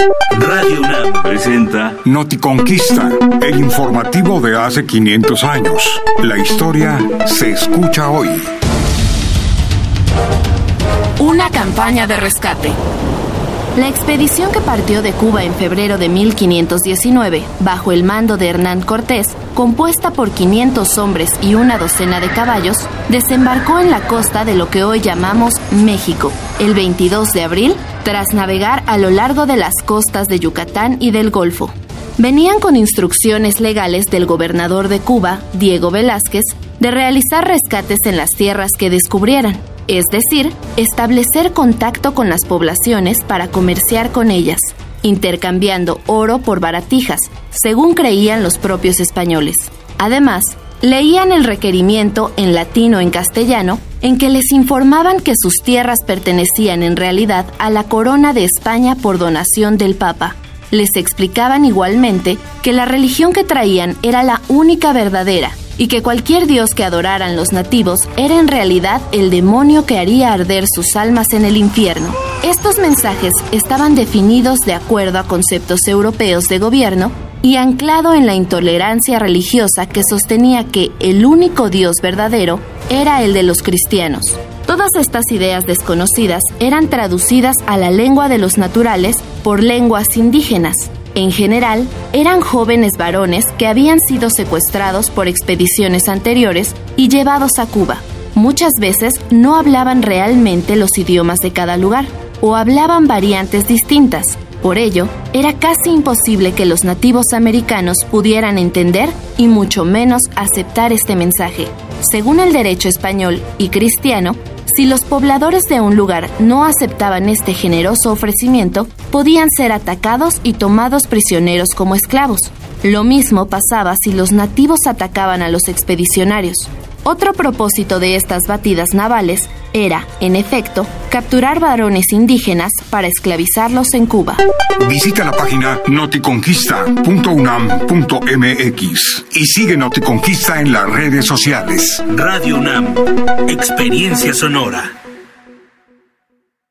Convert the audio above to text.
Radio UNAM presenta Noticonquista, el informativo de hace 500 años. La historia se escucha hoy. Una campaña de rescate. La expedición que partió de Cuba en febrero de 1519, bajo el mando de Hernán Cortés, compuesta por 500 hombres y una docena de caballos, desembarcó en la costa de lo que hoy llamamos México, el 22 de abril tras navegar a lo largo de las costas de Yucatán y del Golfo. Venían con instrucciones legales del gobernador de Cuba, Diego Velázquez, de realizar rescates en las tierras que descubrieran, es decir, establecer contacto con las poblaciones para comerciar con ellas, intercambiando oro por baratijas, según creían los propios españoles. Además, leían el requerimiento en latino en castellano en que les informaban que sus tierras pertenecían en realidad a la corona de España por donación del Papa. Les explicaban igualmente que la religión que traían era la única verdadera y que cualquier dios que adoraran los nativos era en realidad el demonio que haría arder sus almas en el infierno. Estos mensajes estaban definidos de acuerdo a conceptos europeos de gobierno y anclado en la intolerancia religiosa que sostenía que el único Dios verdadero era el de los cristianos. Todas estas ideas desconocidas eran traducidas a la lengua de los naturales por lenguas indígenas. En general, eran jóvenes varones que habían sido secuestrados por expediciones anteriores y llevados a Cuba. Muchas veces no hablaban realmente los idiomas de cada lugar, o hablaban variantes distintas, por ello, era casi imposible que los nativos americanos pudieran entender y mucho menos aceptar este mensaje. Según el derecho español y cristiano, si los pobladores de un lugar no aceptaban este generoso ofrecimiento, podían ser atacados y tomados prisioneros como esclavos. Lo mismo pasaba si los nativos atacaban a los expedicionarios. Otro propósito de estas batidas navales era, en efecto, capturar varones indígenas para esclavizarlos en Cuba. Visita la página noticonquista.unam.mx y sigue Noticonquista en las redes sociales. Radio UNAM, experiencia sonora.